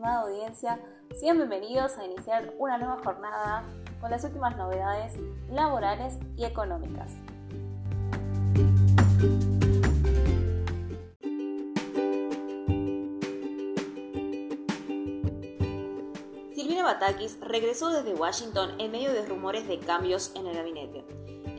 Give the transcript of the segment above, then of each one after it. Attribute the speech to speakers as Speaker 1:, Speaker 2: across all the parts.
Speaker 1: estimada audiencia, sean bienvenidos a iniciar una nueva jornada con las últimas novedades laborales y económicas. Silvina Batakis regresó desde Washington en medio de rumores de cambios en el gabinete.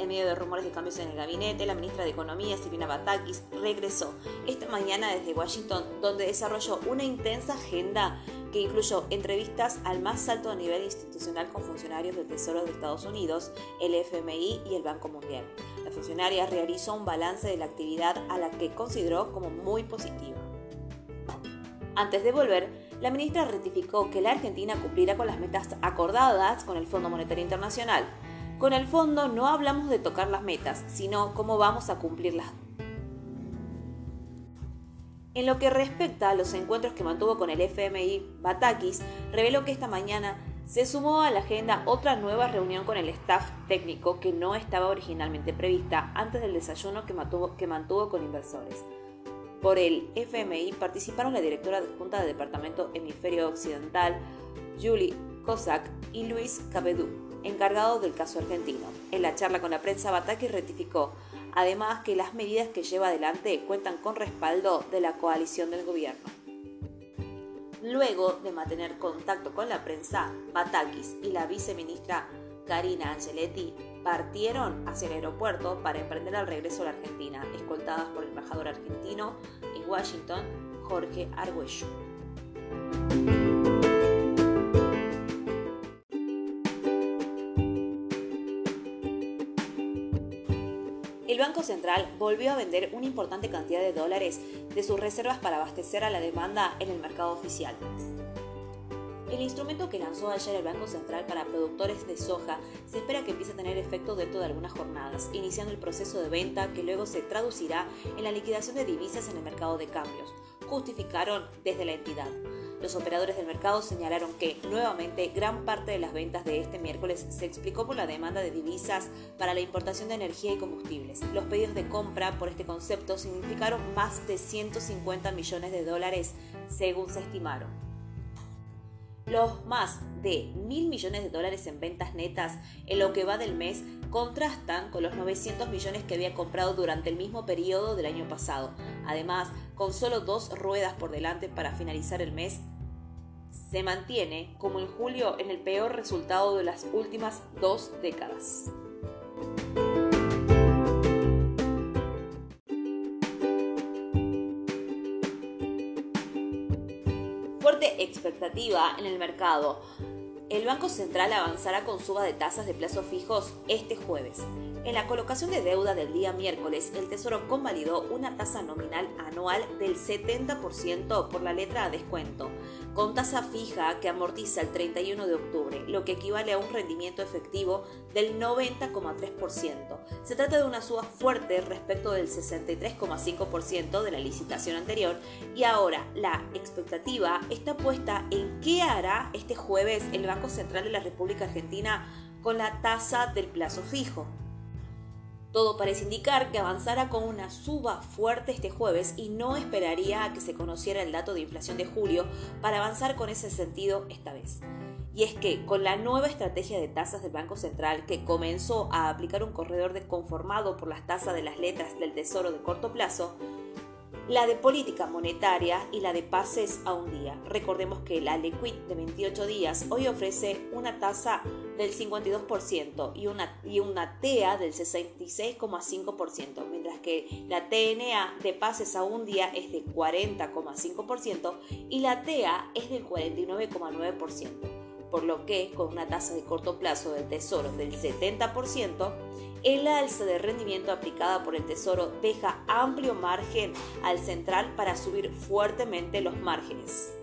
Speaker 1: En medio de rumores de cambios en el gabinete, la ministra de Economía, Silvina Batakis, regresó esta mañana desde Washington, donde desarrolló una intensa agenda que incluyó entrevistas al más alto nivel institucional con funcionarios del Tesoro de Estados Unidos, el FMI y el Banco Mundial. La funcionaria realizó un balance de la actividad a la que consideró como muy positiva. Antes de volver, la ministra ratificó que la Argentina cumplirá con las metas acordadas con el Fondo Monetario Internacional con el fondo no hablamos de tocar las metas, sino cómo vamos a cumplirlas. En lo que respecta a los encuentros que mantuvo con el FMI, Batakis reveló que esta mañana se sumó a la agenda otra nueva reunión con el staff técnico que no estaba originalmente prevista antes del desayuno que mantuvo, con inversores. Por el FMI participaron la directora adjunta del Departamento Hemisferio Occidental, Julie Kozak, y Luis Cabedú encargado del caso argentino. En la charla con la prensa, Bataki ratificó además que las medidas que lleva adelante cuentan con respaldo de la coalición del gobierno. Luego de mantener contacto con la prensa, Batakis y la viceministra Karina Angeletti partieron hacia el aeropuerto para emprender el regreso a la Argentina, escoltadas por el embajador argentino en Washington, Jorge Argüello. El Banco Central volvió a vender una importante cantidad de dólares de sus reservas para abastecer a la demanda en el mercado oficial. El instrumento que lanzó ayer el Banco Central para productores de soja se espera que empiece a tener efecto dentro de algunas jornadas, iniciando el proceso de venta que luego se traducirá en la liquidación de divisas en el mercado de cambios, justificaron desde la entidad. Los operadores del mercado señalaron que, nuevamente, gran parte de las ventas de este miércoles se explicó por la demanda de divisas para la importación de energía y combustibles. Los pedidos de compra por este concepto significaron más de 150 millones de dólares, según se estimaron. Los más de mil millones de dólares en ventas netas en lo que va del mes contrastan con los 900 millones que había comprado durante el mismo periodo del año pasado. Además, con solo dos ruedas por delante para finalizar el mes, se mantiene como en julio en el peor resultado de las últimas dos décadas. Fuerte expectativa en el mercado. El Banco Central avanzará con suba de tasas de plazos fijos este jueves. En la colocación de deuda del día miércoles, el Tesoro convalidó una tasa nominal anual del 70% por la letra a descuento, con tasa fija que amortiza el 31 de octubre, lo que equivale a un rendimiento efectivo del 90,3%. Se trata de una suba fuerte respecto del 63,5% de la licitación anterior y ahora la expectativa está puesta en qué hará este jueves el Banco Central de la República Argentina con la tasa del plazo fijo. Todo parece indicar que avanzará con una suba fuerte este jueves y no esperaría a que se conociera el dato de inflación de julio para avanzar con ese sentido esta vez. Y es que con la nueva estrategia de tasas del Banco Central que comenzó a aplicar un corredor de conformado por las tasas de las letras del Tesoro de corto plazo, la de política monetaria y la de pases a un día. Recordemos que la Liquid de 28 días hoy ofrece una tasa del 52% y una, y una TEA del 66,5%, mientras que la TNA de pases a un día es de 40,5% y la TEA es del 49,9%, por lo que con una tasa de corto plazo del Tesoro del 70%, el alza de rendimiento aplicada por el Tesoro deja amplio margen al central para subir fuertemente los márgenes.